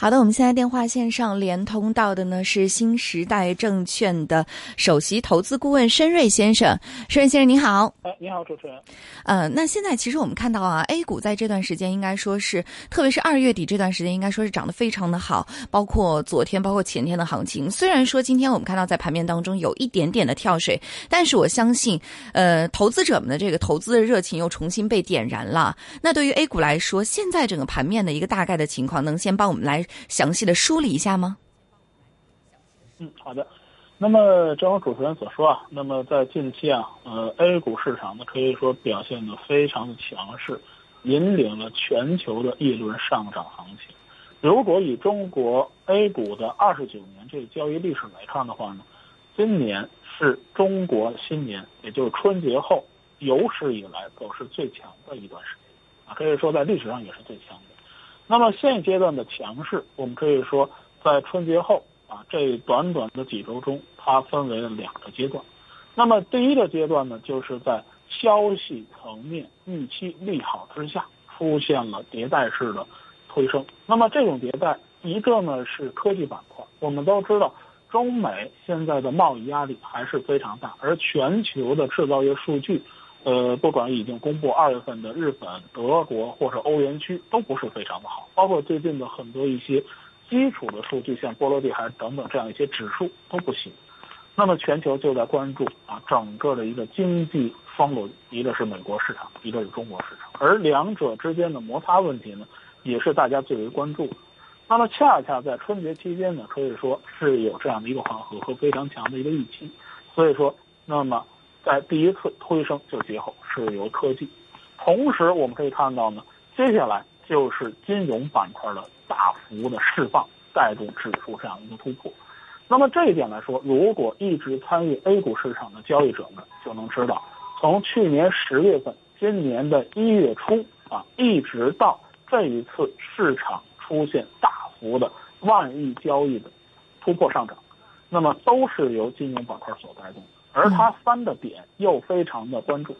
好的，我们现在电话线上连通到的呢是新时代证券的首席投资顾问申瑞先生。申瑞先生您好。哎，你好，主持人。呃，那现在其实我们看到啊，A 股在这段时间应该说是，特别是二月底这段时间，应该说是涨得非常的好。包括昨天，包括前天的行情，虽然说今天我们看到在盘面当中有一点点的跳水，但是我相信，呃，投资者们的这个投资的热情又重新被点燃了。那对于 A 股来说，现在整个盘面的一个大概的情况，能先帮我们来详细的梳理一下吗？嗯，好的。那么，正如主持人所说啊，那么在近期啊，呃，A 股市场呢可以说表现的非常的强势，引领了全球的一轮上涨行情。如果以中国 A 股的二十九年这个交易历史来看的话呢，今年是中国新年，也就是春节后有史以来走势最强的一段时间啊，可以说在历史上也是最强的。那么现阶段的强势，我们可以说在春节后啊这短短的几周中。它分为了两个阶段，那么第一个阶段呢，就是在消息层面预期利好之下，出现了迭代式的推升。那么这种迭代，一个呢是科技板块，我们都知道，中美现在的贸易压力还是非常大，而全球的制造业数据，呃，不管已经公布二月份的日本、德国或者欧元区都不是非常的好，包括最近的很多一些基础的数据，像波罗的海等等这样一些指数都不行。那么全球就在关注啊，整个的一个经济双轮，一个是美国市场，一个是中国市场，而两者之间的摩擦问题呢，也是大家最为关注的。那么恰恰在春节期间呢，可以说是有这样的一个缓和和非常强的一个预期。所以说，那么在第一次推升就节后是由科技，同时我们可以看到呢，接下来就是金融板块的大幅的释放，带动指数这样一个突破。那么这一点来说，如果一直参与 A 股市场的交易者们就能知道，从去年十月份、今年的一月初啊，一直到这一次市场出现大幅的万亿交易的突破上涨，那么都是由金融板块所带动的。而它三的点又非常的关注。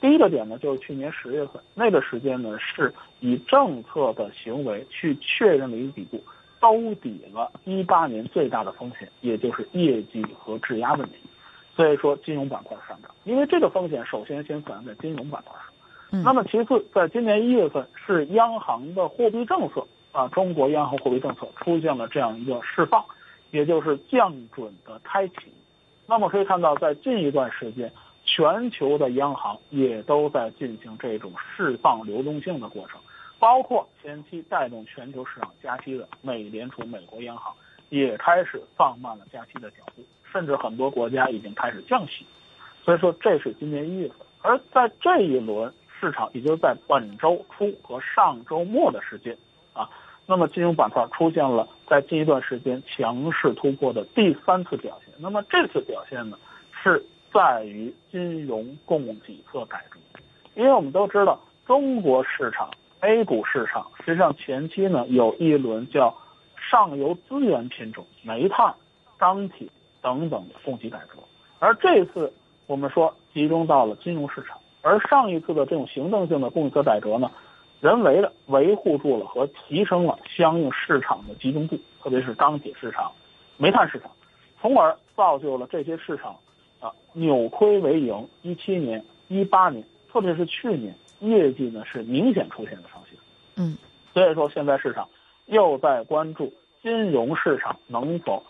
第一个点呢，就是去年十月份那个时间呢，是以政策的行为去确认了一个底部。兜底了一八年最大的风险，也就是业绩和质押问题，所以说金融板块上涨，因为这个风险首先先反映在金融板块上。那么其次，在今年一月份是央行的货币政策啊，中国央行货币政策出现了这样一个释放，也就是降准的开启。那么可以看到，在近一段时间，全球的央行也都在进行这种释放流动性的过程。包括前期带动全球市场加息的美联储、美国央行，也开始放慢了加息的脚步，甚至很多国家已经开始降息。所以说，这是今年一月份。而在这一轮市场，也就是在本周初和上周末的时间，啊，那么金融板块出现了在近一段时间强势突破的第三次表现。那么这次表现呢，是在于金融供给侧改革，因为我们都知道中国市场。A 股市场实际上前期呢有一轮叫上游资源品种、煤炭、钢铁等等的供给改革，而这次我们说集中到了金融市场，而上一次的这种行政性的供给侧改革呢，人为的维护住了和提升了相应市场的集中度，特别是钢铁市场、煤炭市场，从而造就了这些市场啊扭亏为盈。一七年、一八年，特别是去年。业绩呢是明显出现了上行，嗯，所以说现在市场又在关注金融市场能否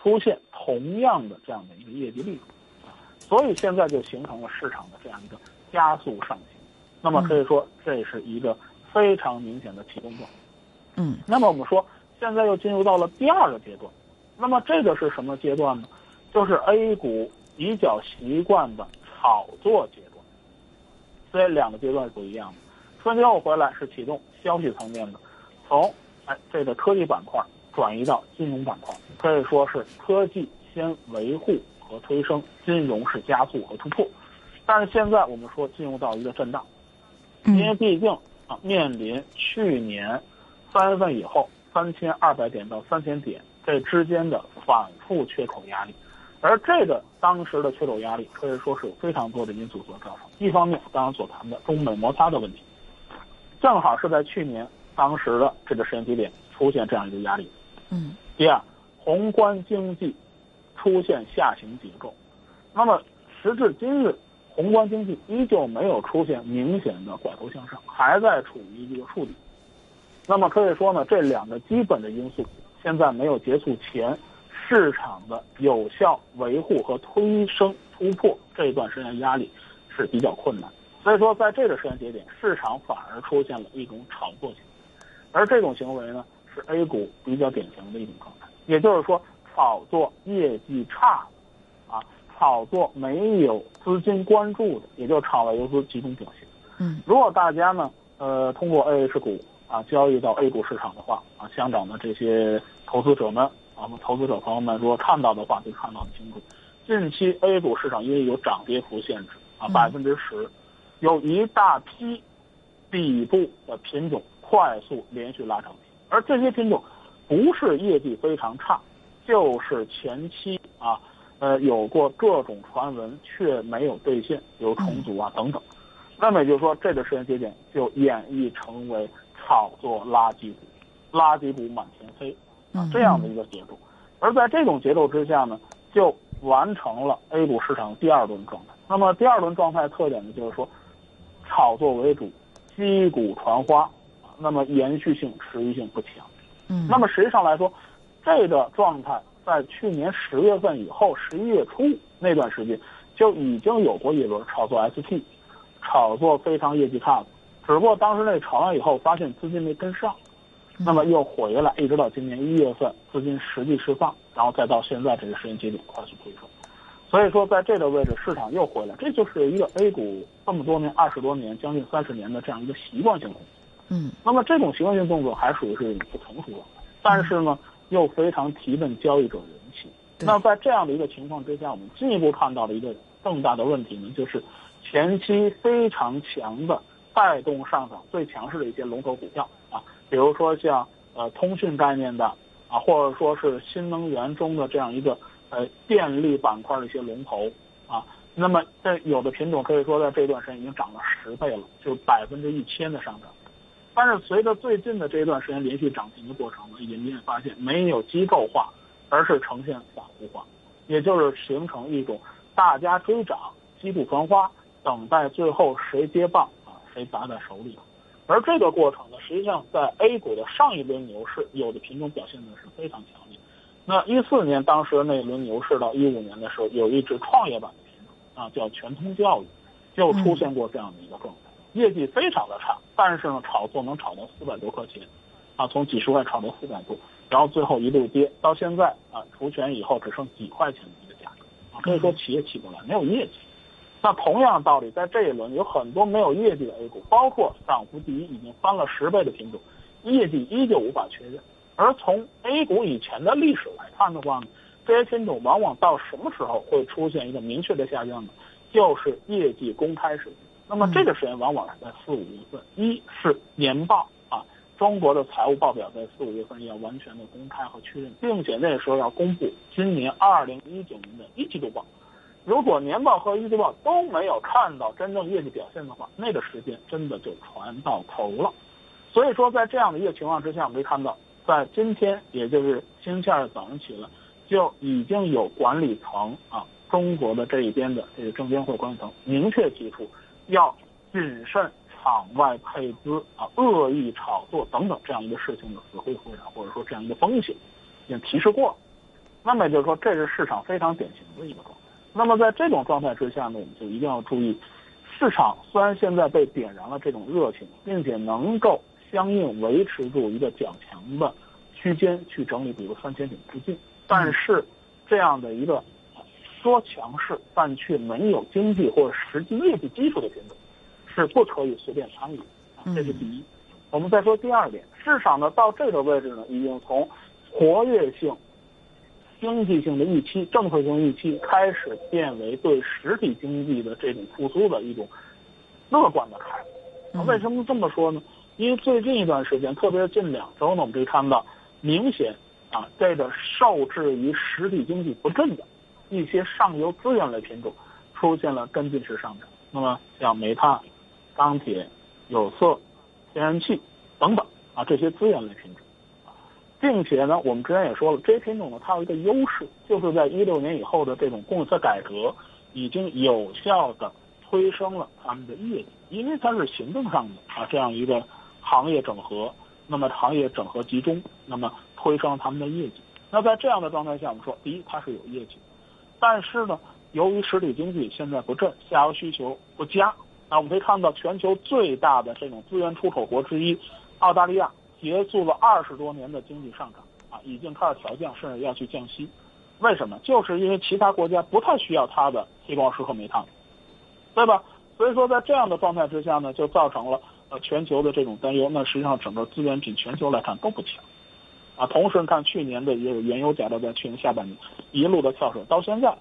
出现同样的这样的一个业绩力度，所以现在就形成了市场的这样一个加速上行，那么可以说这是一个非常明显的启动段，嗯，那么我们说现在又进入到了第二个阶段，那么这个是什么阶段呢？就是 A 股比较习惯的炒作阶段。所以两个阶段是不一样的。春节后回来是启动消息层面的，从哎这个科技板块转移到金融板块，可以说是科技先维护和推升，金融是加速和突破。但是现在我们说进入到一个震荡，因为毕竟啊面临去年三月份以后三千二百点到三千点这之间的反复缺口压力。而这个当时的缺口压力可以说是有非常多的因素所造成。一方面，刚刚所谈的中美摩擦的问题，正好是在去年当时的这个时间节点出现这样一个压力。嗯。第二，宏观经济出现下行结构。那么时至今日，宏观经济依旧没有出现明显的拐头向上，还在处于一个触底。那么可以说呢，这两个基本的因素现在没有结束前。市场的有效维护和推升突破这一段时间压力是比较困难，所以说在这个时间节点，市场反而出现了一种炒作行为，而这种行为呢是 A 股比较典型的一种状态，也就是说炒作业绩差，啊，炒作没有资金关注的，也就炒外游资集中表现。嗯，如果大家呢，呃，通过 A H 股啊交易到 A 股市场的话，啊，香港的这些投资者们。我们投资者朋友们，如果看到的话，就看到很清楚。近期 A 股市场因为有涨跌幅限制啊，百分之十，有一大批底部的品种快速连续拉涨停，而这些品种不是业绩非常差，就是前期啊，呃，有过各种传闻却没有兑现，有重组啊等等。那么也就是说，这个时间节点就演绎成为炒作垃圾股，垃圾股满天飞。啊，这样的一个节奏，而在这种节奏之下呢，就完成了 A 股市场第二轮状态。那么第二轮状态特点呢，就是说，炒作为主，击鼓传花，那么延续性、持续性不强。嗯，那么实际上来说，这个状态在去年十月份以后，十一月初那段时间就已经有过一轮炒作 ST，炒作非常业绩差的，只不过当时那炒完以后，发现资金没跟上。那么又回来，一直到今年一月份，资金实际释放，然后再到现在这个时间节点快速回升，所以说在这个位置市场又回来，这就是一个 A 股这么多年、二十多年、将近三十年的这样一个习惯性动作。嗯，那么这种习惯性动作还属于是不成熟的，但是呢又非常提振交易者人气。那在这样的一个情况之下，我们进一步看到的一个更大的问题呢，就是前期非常强的带动上涨最强势的一些龙头股票啊。比如说像呃通讯概念的啊，或者说是新能源中的这样一个呃电力板块的一些龙头啊，那么在有的品种可以说在这段时间已经涨了十倍了，就百分之一千的上涨。但是随着最近的这一段时间连续涨停的过程呢，也你也发现没有机构化，而是呈现散户化，也就是形成一种大家追涨、击鼓传花，等待最后谁接棒啊，谁砸在手里。而这个过程呢，实际上在 A 股的上一轮牛市，有的品种表现的是非常强烈。那一四年当时那一轮牛市到一五年的时候，有一只创业板的品种啊，叫全通教育，就出现过这样的一个状态，业绩非常的差，但是呢，炒作能炒到四百多块钱，啊，从几十块炒到四百多，然后最后一路跌，到现在啊，除权以后只剩几块钱的一个价格，啊，可以说企业起不来，没有业绩。那同样的道理，在这一轮有很多没有业绩的 A 股，包括涨幅第一已经翻了十倍的品种，业绩依旧无法确认。而从 A 股以前的历史来看的话呢，这些品种往往到什么时候会出现一个明确的下降呢？就是业绩公开时。那么这个时间往往是在四五月份，一是年报啊，中国的财务报表在四五月份要完全的公开和确认，并且那时候要公布今年二零一九年的一季度报。如果年报和一季报都没有看到真正业绩表现的话，那个时间真的就船到头了。所以说，在这样的一个情况之下，我们可以看到，在今天，也就是星期二早上起来，就已经有管理层啊，中国的这一边的这个证监会管理层明确提出，要谨慎场外配资啊、恶意炒作等等这样一个事情的死灰复燃，或者说这样一个风险，已经提示过了。那么也就是说，这是市场非常典型的一个状况。那么在这种状态之下呢，我们就一定要注意，市场虽然现在被点燃了这种热情，并且能够相应维持住一个较强的区间去整理，比如三千点附近，但是这样的一个说强势但却没有经济或者实际业绩基础的品种，是不可以随便参与啊，这是第一。我们再说第二点，市场呢到这个位置呢，已经从活跃性。经济性的预期、政策性预期开始变为对实体经济的这种复苏的一种乐观的态度。为什么这么说呢？因为最近一段时间，特别是近两周呢，我们可以看到明显啊，这个受制于实体经济不振的一些上游资源类品种出现了跟进式上涨。那么像煤炭、钢铁、有色、天然气等等啊这些资源类品种，并且呢，我们之前也说了，这些品种呢它有一个优势，就是在一六年以后的这种供给侧改革，已经有效的推升了他们的业绩，因为它是行政上的啊这样一个行业整合。那么行业整合集中，那么推升他们的业绩。那在这样的状态下，我们说，第一，它是有业绩，但是呢，由于实体经济现在不振，下游需求不佳，那我们可以看到，全球最大的这种资源出口国之一，澳大利亚结束了二十多年的经济上涨，啊，已经开始调降，甚至要去降息。为什么？就是因为其他国家不太需要它的铁矿石和煤炭，对吧？所以说，在这样的状态之下呢，就造成了。呃，全球的这种担忧，那实际上整个资源品全球来看都不强，啊，同时看去年的也有原油价格在去年下半年一路的跳水，到现在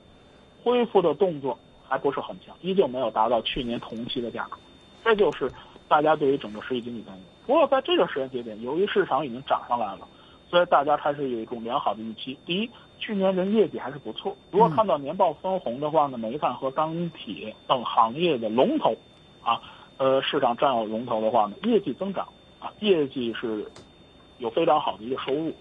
恢复的动作还不是很强，依旧没有达到去年同期的价格，这就是大家对于整个实体经济担忧。不过在这个时间节点，由于市场已经涨上来了，所以大家开始有一种良好的预期。第一，去年的业绩还是不错，如果看到年报分红的话呢，煤炭和钢铁等行业的龙头，啊。呃，市场占有龙头的话呢，业绩增长啊，业绩是有非常好的一个收入，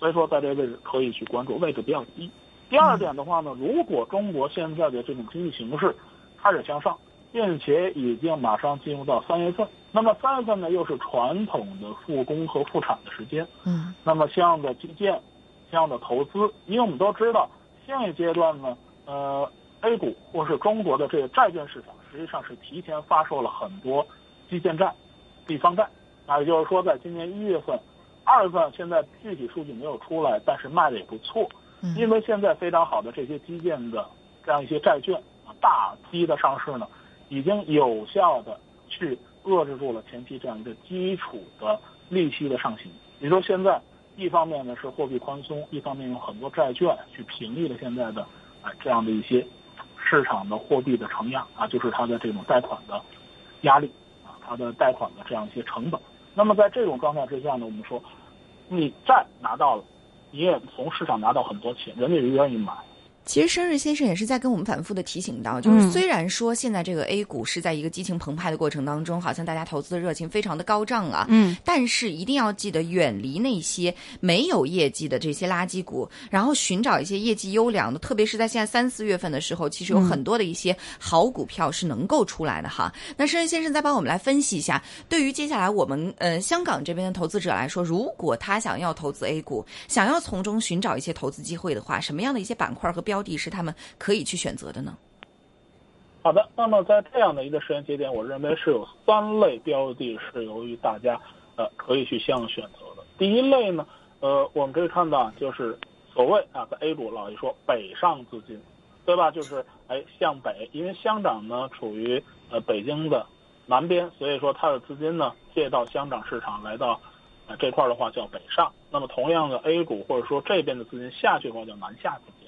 所以说在这个位置可以去关注，位置比较低。第二点的话呢，如果中国现在的这种经济形势开始向上，并且已经马上进入到三月份，那么三月份呢又是传统的复工和复产的时间，嗯，那么相应的基建、相应的投资，因为我们都知道，现阶段呢，呃，A 股或是中国的这个债券市场。实际上是提前发售了很多基建债、地方债，那也就是说，在今年一月份、二月份，现在具体数据没有出来，但是卖的也不错。嗯因为现在非常好的这些基建的这样一些债券啊，大批的上市呢，已经有效的去遏制住了前期这样一个基础的利息的上行。也就说，现在一方面呢是货币宽松，一方面用很多债券去平抑了现在的啊这样的一些。市场的货币的承压啊，就是它的这种贷款的压力啊，它的贷款的这样一些成本。那么在这种状态之下呢，我们说，你债拿到了，你也从市场拿到很多钱，人家也愿意买。其实生日先生也是在跟我们反复的提醒到，就是虽然说现在这个 A 股是在一个激情澎湃的过程当中，好像大家投资的热情非常的高涨啊，嗯，但是一定要记得远离那些没有业绩的这些垃圾股，然后寻找一些业绩优良的，特别是在现在三四月份的时候，其实有很多的一些好股票是能够出来的哈。那生日先生再帮我们来分析一下，对于接下来我们呃香港这边的投资者来说，如果他想要投资 A 股，想要从中寻找一些投资机会的话，什么样的一些板块和标？标的是他们可以去选择的呢？好的，那么在这样的一个时间节点，我认为是有三类标的是由于大家呃可以去相应选择的。第一类呢，呃，我们可以看到就是所谓啊，在 A 股老一说北上资金，对吧？就是哎向北，因为香港呢处于呃北京的南边，所以说它的资金呢借到香港市场来到啊这块的话叫北上。那么同样的 A 股或者说这边的资金下去的话叫南下资金。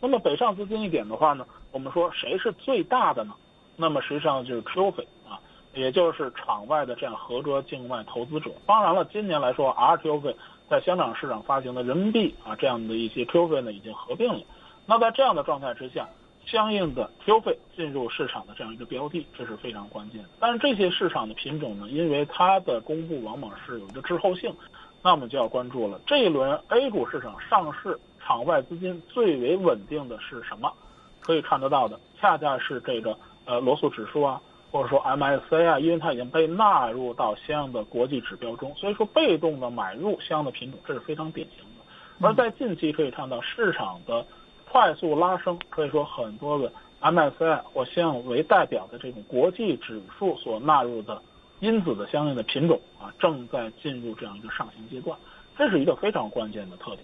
那么北上资金一点的话呢，我们说谁是最大的呢？那么实际上就是 QF 啊，也就是场外的这样合格境外投资者。当然了，今年来说，RQF 在香港市场发行的人民币啊这样的一些 QF 呢已经合并了。那在这样的状态之下，相应的 QF 进入市场的这样一个标的，这是非常关键的。但是这些市场的品种呢，因为它的公布往往是有一个滞后性，那我们就要关注了。这一轮 A 股市场上市。场外资金最为稳定的是什么？可以看得到的，恰恰是这个呃罗素指数啊，或者说 MSC 啊，因为它已经被纳入到相应的国际指标中，所以说被动的买入相应的品种，这是非常典型的。而在近期可以看到市场的快速拉升，可以说很多的 MSC 或相应为代表的这种国际指数所纳入的因子的相应的品种啊，正在进入这样一个上行阶段，这是一个非常关键的特点。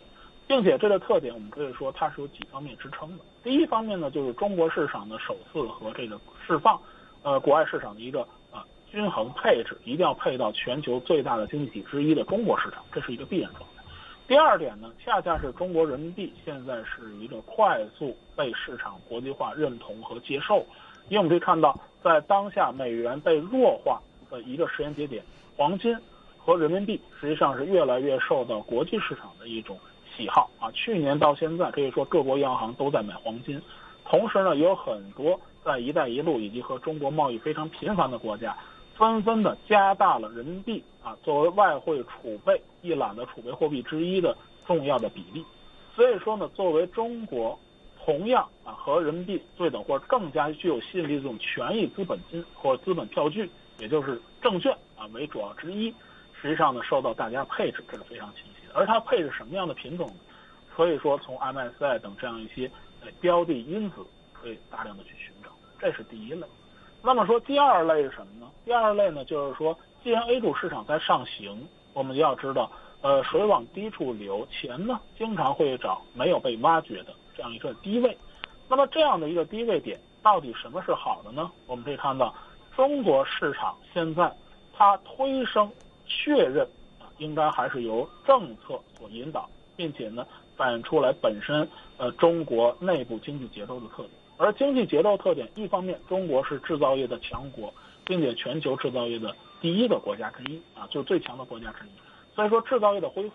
并且这个特点，我们可以说它是有几方面支撑的。第一方面呢，就是中国市场的首次和这个释放，呃，国外市场的一个啊均衡配置，一定要配到全球最大的经济体之一的中国市场，这是一个必然状态。第二点呢，恰恰是中国人民币现在是一个快速被市场国际化认同和接受，因为我们可以看到，在当下美元被弱化的一个时间节点，黄金和人民币实际上是越来越受到国际市场的一种。喜好啊。去年到现在，可以说各国央行都在买黄金，同时呢，也有很多在“一带一路”以及和中国贸易非常频繁的国家，纷纷的加大了人民币啊作为外汇储备一揽的储备货币之一的重要的比例。所以说呢，作为中国同样啊和人民币对等或者更加具有吸引力的这种权益资本金或者资本票据，也就是证券啊为主要之一。实际上呢，受到大家配置，这是非常清晰的。而它配置什么样的品种呢？可以说从 MSCI 等这样一些呃标的因子可以大量的去寻找，这是第一类。那么说第二类是什么呢？第二类呢，就是说，既然 A 股市场在上行，我们要知道，呃，水往低处流，钱呢经常会找没有被挖掘的这样一个低位。那么这样的一个低位点，到底什么是好的呢？我们可以看到，中国市场现在它推升。确认啊，应该还是由政策所引导，并且呢，反映出来本身呃中国内部经济结构的特点。而经济结构特点，一方面中国是制造业的强国，并且全球制造业的第一个国家之一啊，就是最强的国家之一。所以说制造业的恢复。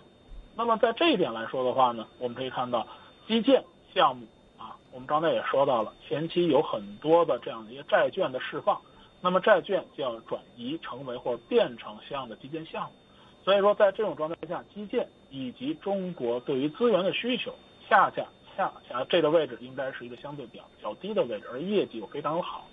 那么在这一点来说的话呢，我们可以看到基建项目啊，我们刚才也说到了，前期有很多的这样的一些债券的释放。那么债券就要转移成为或者变成相应的基建项目，所以说在这种状态下，基建以及中国对于资源的需求，恰恰恰恰这个位置应该是一个相对比较较低的位置，而业绩又非常好。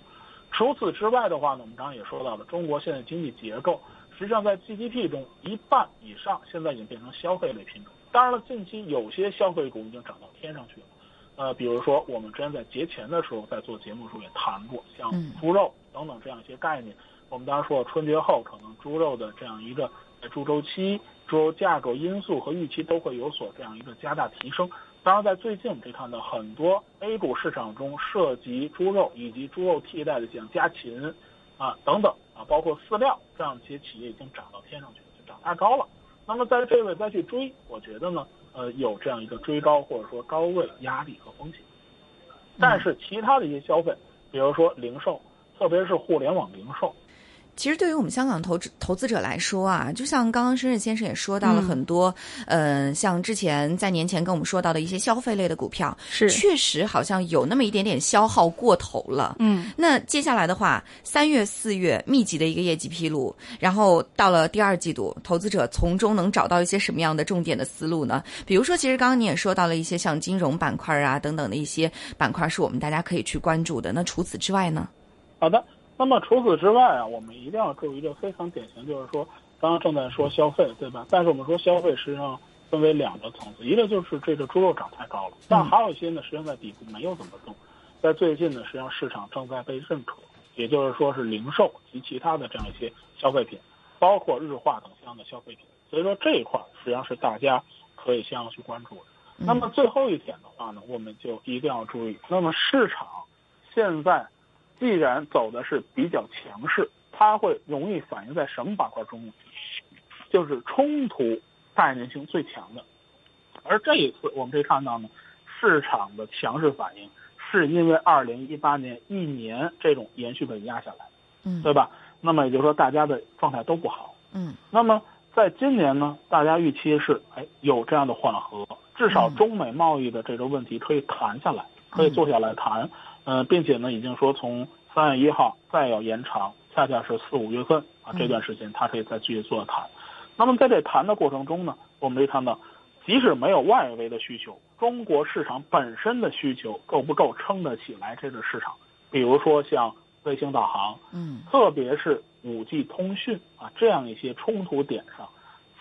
除此之外的话呢，我们刚刚也说到了，中国现在经济结构实际上在 GDP 中一半以上现在已经变成消费类品种。当然了，近期有些消费股已经涨到天上去了。呃，比如说我们之前在节前的时候在做节目的时候也谈过，像猪肉等等这样一些概念。我们当时说春节后可能猪肉的这样一个猪周期、猪肉价格因素和预期都会有所这样一个加大提升。当然，在最近我们可以看到很多 A 股市场中涉及猪肉以及猪肉替代的像家禽啊等等啊，包括饲料这样一些企业已经涨到天上去了，就涨太高了。那么在这位再去追，我觉得呢。呃，有这样一个追高或者说高位压力和风险，但是其他的一些消费，比如说零售，特别是互联网零售。其实对于我们香港投资投资者来说啊，就像刚刚申任先生也说到了很多，呃，像之前在年前跟我们说到的一些消费类的股票，是确实好像有那么一点点消耗过头了。嗯，那接下来的话，三月四月密集的一个业绩披露，然后到了第二季度，投资者从中能找到一些什么样的重点的思路呢？比如说，其实刚刚你也说到了一些像金融板块啊等等的一些板块，是我们大家可以去关注的。那除此之外呢？好的。那么除此之外啊，我们一定要注意一个非常典型，就是说，刚刚正在说消费，对吧？但是我们说消费实际上分为两个层次，一个就是这个猪肉涨太高了，但还有一些呢，实际上在底部没有怎么动。在最近呢，实际上市场正在被认可，也就是说是零售及其他的这样一些消费品，包括日化等相应的消费品。所以说这一块实际上是大家可以先要去关注的。那么最后一点的话呢，我们就一定要注意，那么市场现在。既然走的是比较强势，它会容易反映在什么板块中呢？就是冲突概念性最强的。而这一次我们可以看到呢，市场的强势反应是因为二零一八年一年这种延续被压下来，嗯，对吧？那么也就是说大家的状态都不好，嗯。那么在今年呢，大家预期是哎有这样的缓和，至少中美贸易的这个问题可以谈下来，可以坐下来谈。呃，并且呢，已经说从三月一号再要延长，恰恰是四五月份啊这段时间，它可以再继续做谈。那么在这谈的过程中呢，我们可以看到，即使没有外围的需求，中国市场本身的需求够不够撑得起来这个市场？比如说像卫星导航，嗯，特别是五 G 通讯啊这样一些冲突点上，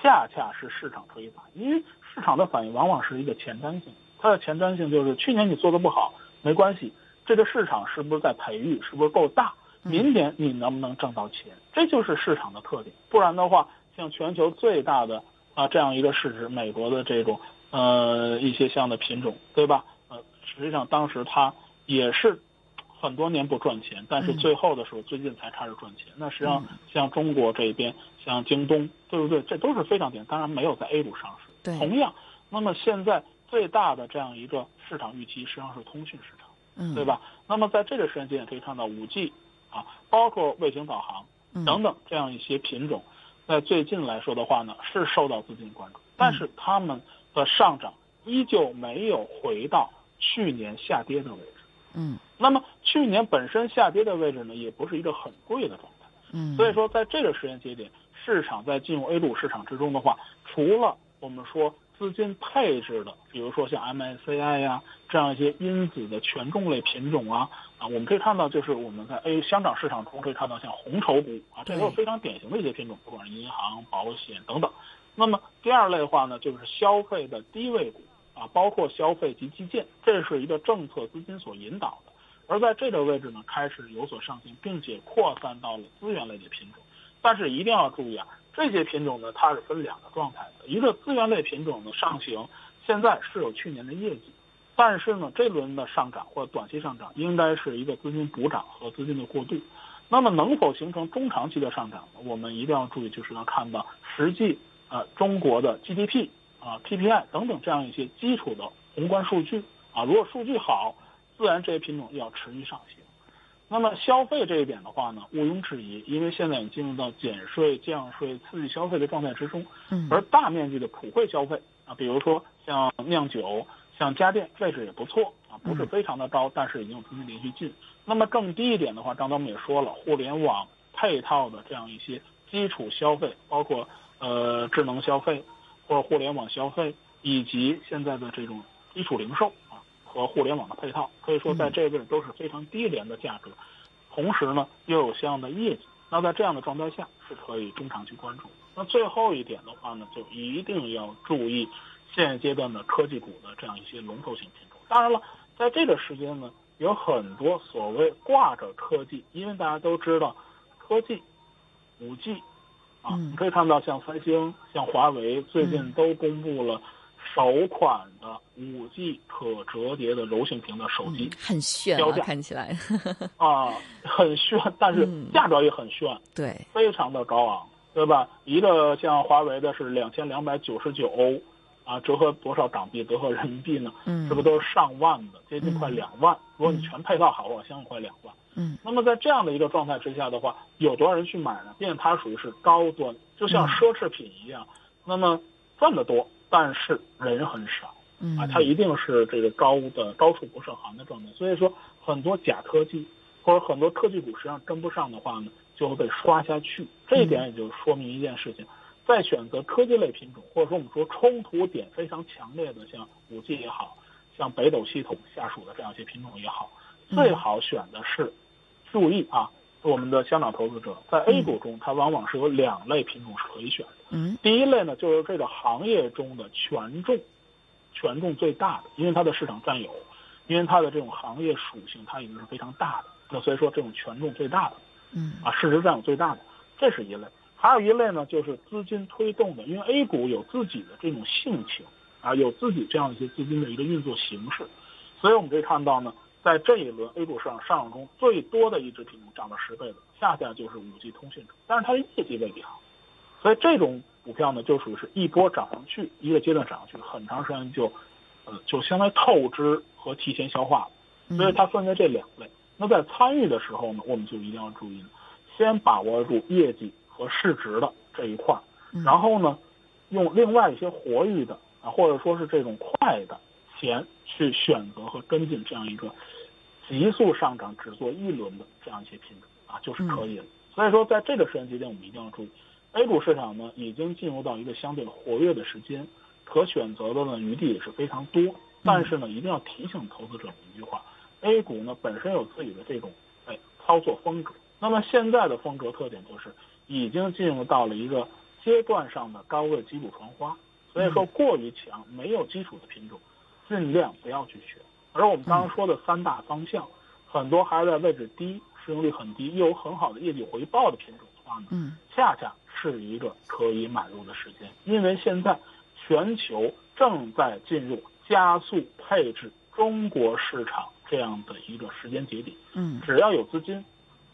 恰恰是市场可以反应，因为市场的反应往往是一个前瞻性，它的前瞻性就是去年你做的不好没关系。这个市场是不是在培育？是不是够大？明年你能不能挣到钱？这就是市场的特点。不然的话，像全球最大的啊这样一个市值，美国的这种呃一些像的品种，对吧？呃，实际上当时它也是很多年不赚钱，但是最后的时候最近才开始赚钱。那实际上像中国这边，像京东，对不对？这都是非常点。当然没有在 A 股上市。对。同样，那么现在最大的这样一个市场预期，实际上是通讯市场。对吧？那么在这个时间点可以看到，五 G 啊，包括卫星导航等等这样一些品种，在最近来说的话呢，是受到资金关注，但是它们的上涨依旧没有回到去年下跌的位置。嗯那么去年本身下跌的位置呢，也不是一个很贵的状态。嗯，所以说，在这个时间节点，市场在进入 A 股市场之中的话，除了我们说资金配置的，比如说像 MSCI 呀这样一些因子的权重类品种啊啊，我们可以看到，就是我们在 A 香港市场中可以看到像红筹股啊，这都是非常典型的一些品种，不管是银行、保险等等。那么第二类的话呢，就是消费的低位股啊，包括消费及基建，这是一个政策资金所引导的。而在这个位置呢，开始有所上行，并且扩散到了资源类的品种。但是一定要注意啊，这些品种呢，它是分两个状态的。一个资源类品种的上行，现在是有去年的业绩，但是呢，这轮的上涨或短期上涨，应该是一个资金补涨和资金的过渡。那么能否形成中长期的上涨呢？我们一定要注意，就是要看到实际呃中国的 GDP 啊、PPI 等等这样一些基础的宏观数据啊，如果数据好。自然这些品种要持续上行。那么消费这一点的话呢，毋庸置疑，因为现在已进入到减税、降税、刺激消费的状态之中。嗯，而大面积的普惠消费啊，比如说像酿酒、像家电，位置也不错啊，不是非常的高，但是已经有资金连续进。那么更低一点的话，张总也说了，互联网配套的这样一些基础消费，包括呃智能消费或者互联网消费，以及现在的这种基础零售。和互联网的配套，可以说在这位都是非常低廉的价格，同时呢又有相应的业绩。那在这样的状态下是可以中长期关注。那最后一点的话呢，就一定要注意现阶段的科技股的这样一些龙头型品种。当然了，在这个时间呢，有很多所谓挂着科技，因为大家都知道科技、五 G 啊，你可以看到像三星、像华为最近都公布了。首款的五 G 可折叠的柔性屏的手机，很炫啊，看起来啊，很炫，但是价格也很炫，对，非常的高昂，对吧？一个像华为的是两千两百九十九欧，啊，折合多少港币？折合人民币呢？嗯，这不都是上万的，接近快两万。如果你全配套好，我相信快两万。嗯，那么在这样的一个状态之下的话，有多少人去买呢？毕竟它属于是高端，就像奢侈品一样，那么赚得多。但是人很少，啊，它一定是这个高的高处不胜寒的状态。所以说，很多假科技或者很多科技股实际上跟不上的话呢，就会被刷下去。这一点也就说明一件事情：在选择科技类品种，或者说我们说冲突点非常强烈的，像五 G 也好像北斗系统下属的这样一些品种也好，最好选的是，注意啊，我们的香港投资者在 A 股中，它往往是有两类品种是可以选的。嗯，第一类呢，就是这个行业中的权重，权重最大的，因为它的市场占有，因为它的这种行业属性，它已经是非常大的。那所以说，这种权重最大的，嗯，啊，市值占有最大的，这是一类。还有一类呢，就是资金推动的，因为 A 股有自己的这种性情，啊，有自己这样一些资金的一个运作形式，所以我们可以看到呢，在这一轮 A 股市场上涨中，最多的一只品种涨了十倍的，恰恰就是五 G 通讯股，但是它的业绩未必好。所以这种股票呢，就属于是一波涨上去，一个阶段涨上去，很长时间就，呃，就相当于透支和提前消化了。所以它分为这两类。那在参与的时候呢，我们就一定要注意，先把握住业绩和市值的这一块，然后呢，用另外一些活跃的啊，或者说是这种快的钱去选择和跟进这样一个急速上涨只做一轮的这样一些品种啊，就是可以了。所以说，在这个时间节点，我们一定要注意。A 股市场呢，已经进入到一个相对活跃的时间，可选择的呢余地也是非常多。但是呢，一定要提醒投资者一句话：A 股呢本身有自己的这种哎操作风格。那么现在的风格特点就是已经进入到了一个阶段上的高位基础传花。所以说，过于强没有基础的品种，尽量不要去学。而我们刚刚说的三大方向，很多还在位置低、市盈率很低又有很好的业绩回报的品种的话呢，嗯，恰恰。是一个可以买入的时间，因为现在全球正在进入加速配置中国市场这样的一个时间节点。嗯，只要有资金，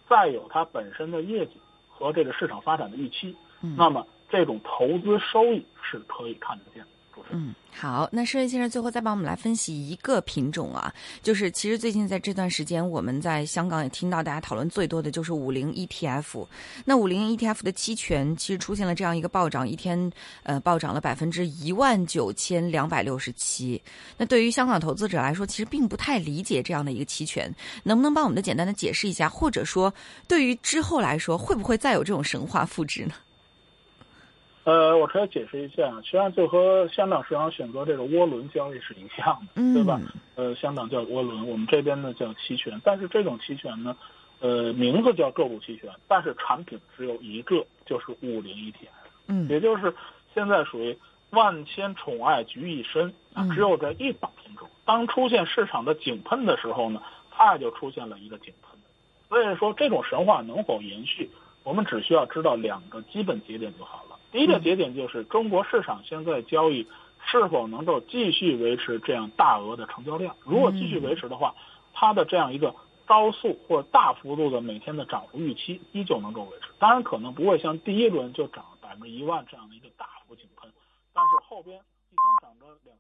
再有它本身的业绩和这个市场发展的预期，嗯，那么这种投资收益是可以看得见。主持嗯，好，那施瑞先生最后再帮我们来分析一个品种啊，就是其实最近在这段时间，我们在香港也听到大家讨论最多的就是五零 ETF。那五零 ETF 的期权其实出现了这样一个暴涨，一天呃暴涨了百分之一万九千两百六十七。那对于香港投资者来说，其实并不太理解这样的一个期权，能不能帮我们的简单的解释一下，或者说对于之后来说，会不会再有这种神话复制呢？呃，我可以解释一下，实际上就和香港市场选择这个涡轮交易是一样的，对吧？呃，香港叫涡轮，我们这边呢叫期权，但是这种期权呢，呃，名字叫个股期权，但是产品只有一个，就是五零 ETF，嗯，也就是现在属于万千宠爱局一身啊，只有这一档品种。当出现市场的井喷的时候呢，它也就出现了一个井喷。所以说，这种神话能否延续，我们只需要知道两个基本节点就好了。第一个节点就是中国市场现在交易是否能够继续维持这样大额的成交量？如果继续维持的话，它的这样一个高速或大幅度的每天的涨幅预期依旧能够维持。当然，可能不会像第一轮就涨百分之一万这样的一个大幅井喷，但是后边一天涨个两。